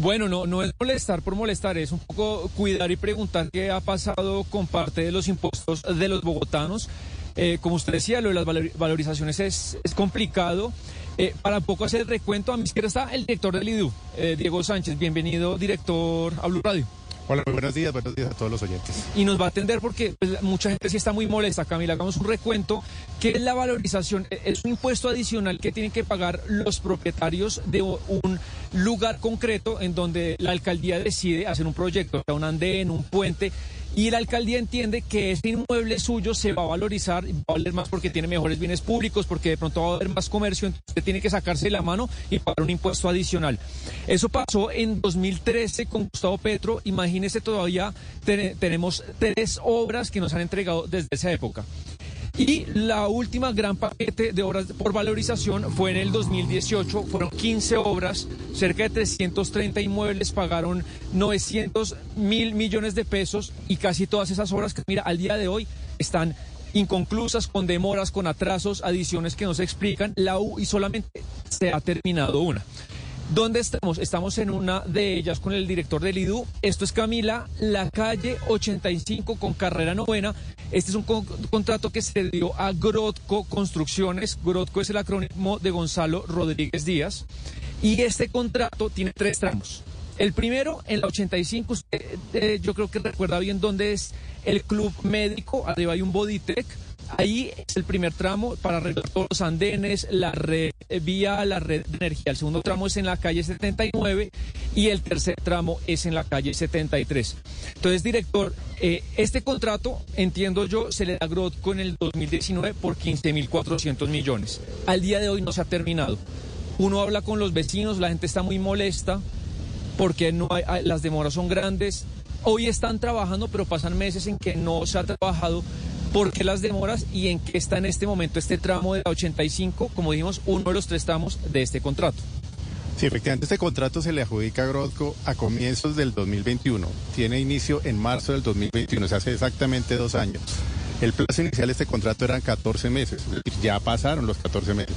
Bueno, no, no es molestar por molestar, es un poco cuidar y preguntar qué ha pasado con parte de los impuestos de los bogotanos. Eh, como usted decía, lo de las valorizaciones es, complicado. Eh, para poco hacer recuento, a mi izquierda está el director del IDU, eh, Diego Sánchez. Bienvenido, director a Blue Radio. Hola, buenos días, buenos días a todos los oyentes. Y nos va a atender porque pues, mucha gente sí está muy molesta, Camila. Hagamos un recuento. ¿Qué es la valorización? E, es un impuesto adicional que tienen que pagar los propietarios de un lugar concreto en donde la alcaldía decide hacer un proyecto, un andén, un puente y la alcaldía entiende que este inmueble suyo se va a valorizar va a valer más porque tiene mejores bienes públicos, porque de pronto va a haber más comercio, entonces usted tiene que sacarse la mano y pagar un impuesto adicional. Eso pasó en 2013 con Gustavo Petro. Imagínese todavía tenemos tres obras que nos han entregado desde esa época. Y la última gran paquete de obras por valorización fue en el 2018. Fueron 15 obras, cerca de 330 inmuebles, pagaron 900 mil millones de pesos y casi todas esas obras que, mira, al día de hoy están inconclusas, con demoras, con atrasos, adiciones que no se explican. La U y solamente se ha terminado una. ¿Dónde estamos? Estamos en una de ellas con el director del IDU. Esto es Camila, la calle 85 con carrera novena. Este es un contrato que se dio a Grotco Construcciones. Grotco es el acrónimo de Gonzalo Rodríguez Díaz. Y este contrato tiene tres tramos. El primero, en la 85, usted, eh, yo creo que recuerda bien dónde es el club médico. Arriba hay un Bodytech Ahí es el primer tramo para arreglar todos los andenes, la red vía la red de energía. El segundo tramo es en la calle 79 y el tercer tramo es en la calle 73. Entonces, director, eh, este contrato, entiendo yo, se le da a Grotco en el 2019 por 15.400 millones. Al día de hoy no se ha terminado. Uno habla con los vecinos, la gente está muy molesta porque no hay, las demoras son grandes. Hoy están trabajando, pero pasan meses en que no se ha trabajado ¿Por qué las demoras y en qué está en este momento este tramo de la 85, como dijimos, uno de los tres tramos de este contrato? Sí, efectivamente, este contrato se le adjudica a Grotco a comienzos del 2021. Tiene inicio en marzo del 2021, se hace exactamente dos años. El plazo inicial de este contrato eran 14 meses, ya pasaron los 14 meses.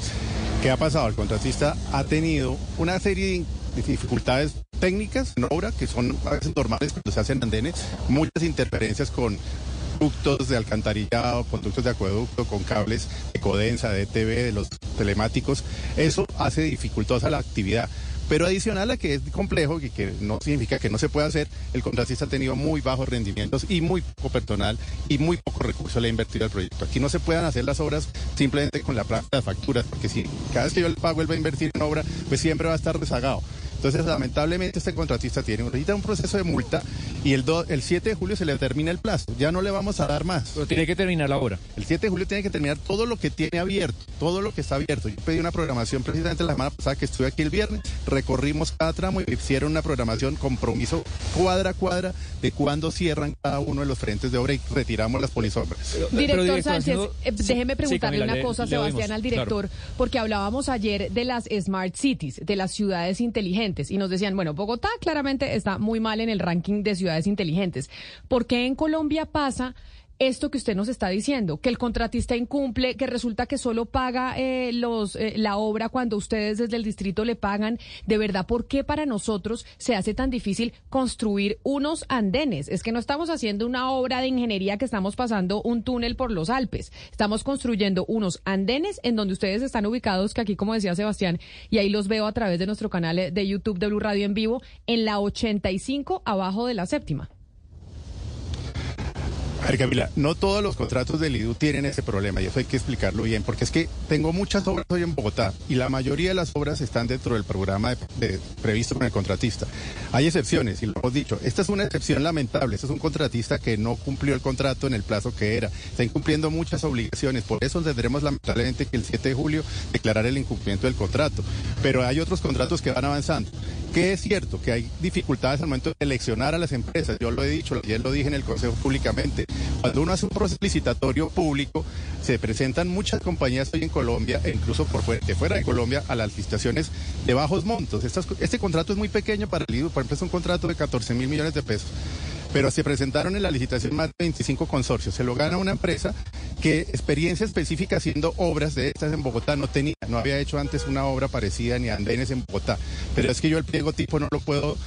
¿Qué ha pasado? El contratista ha tenido una serie de dificultades técnicas en obra que son a veces normales cuando se hacen andenes, muchas interferencias con conductos de alcantarillado, conductos de acueducto, con cables de codensa, de TV, de los telemáticos. Eso hace dificultosa la actividad. Pero adicional a que es complejo y que no significa que no se pueda hacer, el contratista ha tenido muy bajos rendimientos y muy poco personal y muy poco recurso le ha invertido al proyecto. Aquí no se puedan hacer las obras simplemente con la plata de facturas, porque si cada vez que yo le pago él va a invertir en obra, pues siempre va a estar rezagado. Entonces, lamentablemente, este contratista tiene ahorita un proceso de multa y el, el 7 de julio se le termina el plazo. Ya no le vamos a dar más. Pero tiene que terminar la obra. El 7 de julio tiene que terminar todo lo que tiene abierto, todo lo que está abierto. Yo pedí una programación precisamente la semana pasada que estuve aquí el viernes, recorrimos cada tramo y hicieron una programación, compromiso cuadra a cuadra de cuándo cierran cada uno de los frentes de obra y retiramos las polisombras. Director Sánchez, eh, déjeme preguntarle una cosa, Sebastián, al director, porque hablábamos ayer de las Smart Cities, de las ciudades inteligentes y nos decían, bueno, Bogotá claramente está muy mal en el ranking de ciudades inteligentes. ¿Por qué en Colombia pasa esto que usted nos está diciendo, que el contratista incumple, que resulta que solo paga eh, los, eh, la obra cuando ustedes desde el distrito le pagan, de verdad, ¿por qué para nosotros se hace tan difícil construir unos andenes? Es que no estamos haciendo una obra de ingeniería que estamos pasando un túnel por los Alpes, estamos construyendo unos andenes en donde ustedes están ubicados, que aquí, como decía Sebastián, y ahí los veo a través de nuestro canal de YouTube de Blue Radio en vivo, en la 85 abajo de la séptima. A ver, Camila, no todos los contratos del IDU tienen ese problema y eso hay que explicarlo bien, porque es que tengo muchas obras hoy en Bogotá y la mayoría de las obras están dentro del programa previsto con el contratista. Hay excepciones y lo hemos dicho. Esta es una excepción lamentable. Este es un contratista que no cumplió el contrato en el plazo que era. Está incumpliendo muchas obligaciones. Por eso tendremos lamentablemente que el 7 de julio declarar el incumplimiento del contrato. Pero hay otros contratos que van avanzando que es cierto que hay dificultades al momento de seleccionar a las empresas. Yo lo he dicho, ayer lo dije en el Consejo públicamente. Cuando uno hace un proceso licitatorio público, se presentan muchas compañías hoy en Colombia, e incluso por fuera, de fuera de Colombia, a las licitaciones de bajos montos. este contrato es muy pequeño para el IDU, por ejemplo, es un contrato de 14 mil millones de pesos pero se presentaron en la licitación más de 25 consorcios. Se lo gana una empresa que experiencia específica haciendo obras de estas en Bogotá no tenía. No había hecho antes una obra parecida ni andenes en Bogotá. Pero es que yo el pliego tipo no lo puedo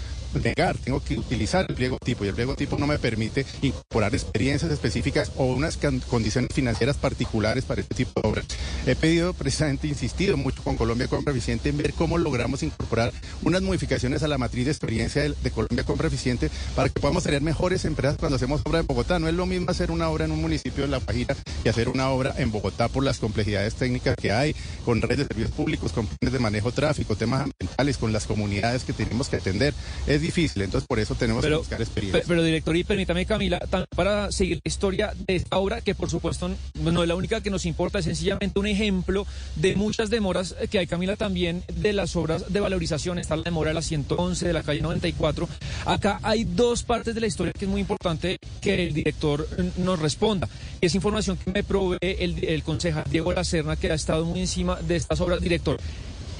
negar, tengo que utilizar el pliego tipo y el pliego tipo no me permite incorporar experiencias específicas o unas condiciones financieras particulares para este tipo de obras. He pedido precisamente, insistido mucho con Colombia Compra Eficiente en ver cómo logramos incorporar unas modificaciones a la matriz de experiencia de, Colombia Compra Eficiente para que podamos tener mejores empresas cuando hacemos obra en Bogotá. No es lo mismo hacer una obra en un municipio de La Pajira que hacer una obra en Bogotá por las complejidades técnicas que hay, con redes de servicios públicos, con planes de manejo tráfico, temas ambientales, con las comunidades que tenemos que atender. Es difícil, entonces por eso tenemos que buscar experiencia. Pero, director, y permítame, Camila, para seguir la historia de esta obra, que por supuesto no es la única que nos importa, es sencillamente un ejemplo de muchas demoras que hay, Camila, también de las obras de valorización. Está la demora de la 111, de la calle 94. Acá hay dos partes de la historia que es muy importante que el director nos responda. Es información que me provee el, el concejal Diego Lacerna, que ha estado muy encima de estas obras. Director,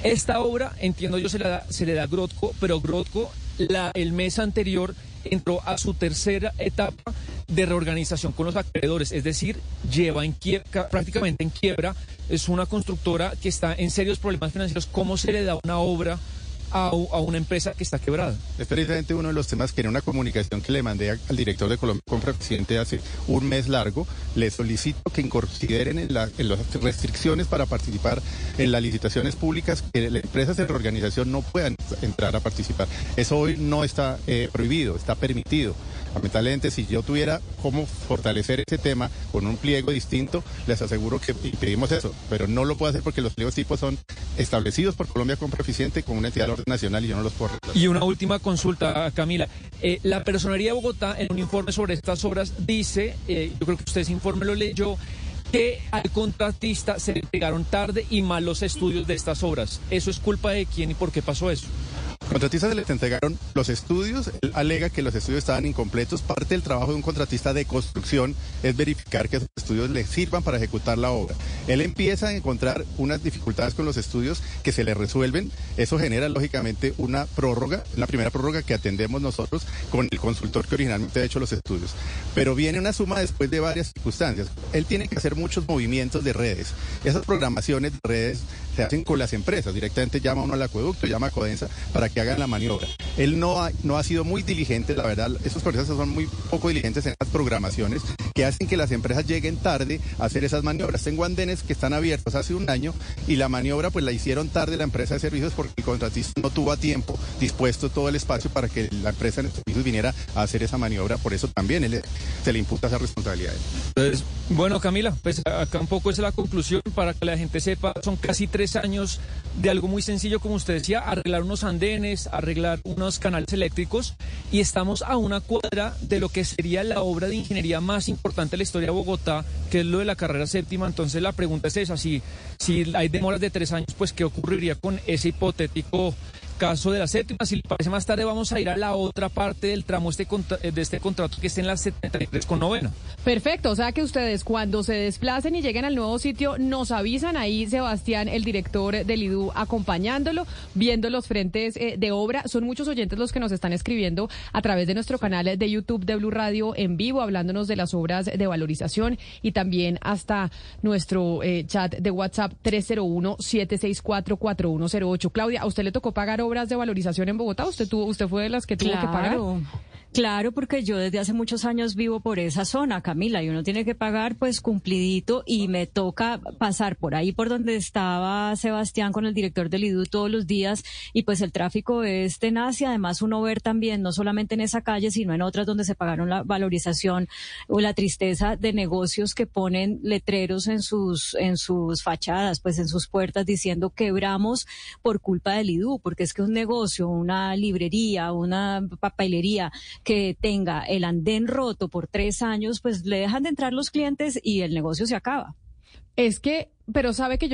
esta obra, entiendo yo, se le da, Grotco, pero Grotco la, el mes anterior entró a su tercera etapa de reorganización con los acreedores, es decir, lleva en quiebra, prácticamente en quiebra, es una constructora que está en serios problemas financieros. ¿Cómo se le da una obra a, una empresa que está quebrada. Es precisamente uno de los temas que en una comunicación que le mandé al director de Colombia Compra Presidente hace un mes largo, le solicito que consideren en, las restricciones para participar en las licitaciones públicas que las empresas de reorganización no puedan entrar a participar. Eso hoy no está eh, prohibido, está permitido. Lamentablemente, si yo tuviera cómo fortalecer ese tema con un pliego distinto, les aseguro que pedimos eso, pero no lo puedo hacer porque los pliegos tipos son establecidos por Colombia Compra Eficiente con una entidad de orden nacional y yo no los puedo Y una última consulta, Camila. Eh, la Personería de Bogotá, en un informe sobre estas obras, dice, eh, yo creo que usted ese informe lo leyó, que al contratista se le entregaron tarde y mal los estudios de estas obras. ¿Eso es culpa de quién y por qué pasó eso? Contratistas se les entregaron los estudios, él alega que los estudios estaban incompletos. Parte del trabajo de un contratista de construcción es verificar que esos estudios le sirvan para ejecutar la obra. Él empieza a encontrar unas dificultades con los estudios que se le resuelven. Eso genera lógicamente una prórroga, la primera prórroga que atendemos nosotros con el consultor que originalmente ha hecho los estudios. Pero viene una suma después de varias circunstancias. Él tiene que hacer muchos movimientos de redes. Esas programaciones de redes se hacen con las empresas. Directamente llama uno al acueducto, llama a Codensa para que hagan la maniobra. Él no ha, no ha sido muy diligente, la verdad, esos procesos son muy poco diligentes en las programaciones que hacen que las empresas lleguen tarde hacer esas maniobras. Tengo andenes que están abiertos hace un año y la maniobra pues la hicieron tarde la empresa de servicios porque el contratista no tuvo a tiempo dispuesto todo el espacio para que la empresa de servicios viniera a hacer esa maniobra. Por eso también él, se le imputa esa responsabilidad. Entonces, bueno, Camila, pues acá un poco es la conclusión para que la gente sepa, son casi tres años de algo muy sencillo, como usted decía, arreglar unos andenes, arreglar unos canales eléctricos y estamos a una cuadra de lo que sería la obra de ingeniería más importante de la historia de Bogotá, que es lo de la carrera séptima. Entonces la pregunta es esa, si, si hay demoras de tres años, pues ¿qué ocurriría con ese hipotético caso de la séptima. Si le parece más tarde, vamos a ir a la otra parte del tramo este eh, de este contrato que está en la 73 con novena. Perfecto. O sea que ustedes cuando se desplacen y lleguen al nuevo sitio, nos avisan ahí, Sebastián, el director del IDU, acompañándolo, viendo los frentes eh, de obra. Son muchos oyentes los que nos están escribiendo a través de nuestro canal de YouTube de Blue Radio en vivo, hablándonos de las obras de valorización y también hasta nuestro eh, chat de WhatsApp 301 764 4108. Claudia, ¿a usted le tocó pagar obras de valorización en Bogotá? ¿Usted tuvo, usted fue de las que tuvo que pagar? Claro, porque yo desde hace muchos años vivo por esa zona, Camila, y uno tiene que pagar pues cumplidito y me toca pasar por ahí por donde estaba Sebastián con el director del IDU todos los días y pues el tráfico es tenaz y además uno ver también, no solamente en esa calle, sino en otras donde se pagaron la valorización o la tristeza de negocios que ponen letreros en sus, en sus fachadas, pues en sus puertas diciendo quebramos por culpa del IDU, porque es que un negocio, una librería, una papelería, que tenga el andén roto por tres años, pues le dejan de entrar los clientes y el negocio se acaba. Es que, pero sabe que yo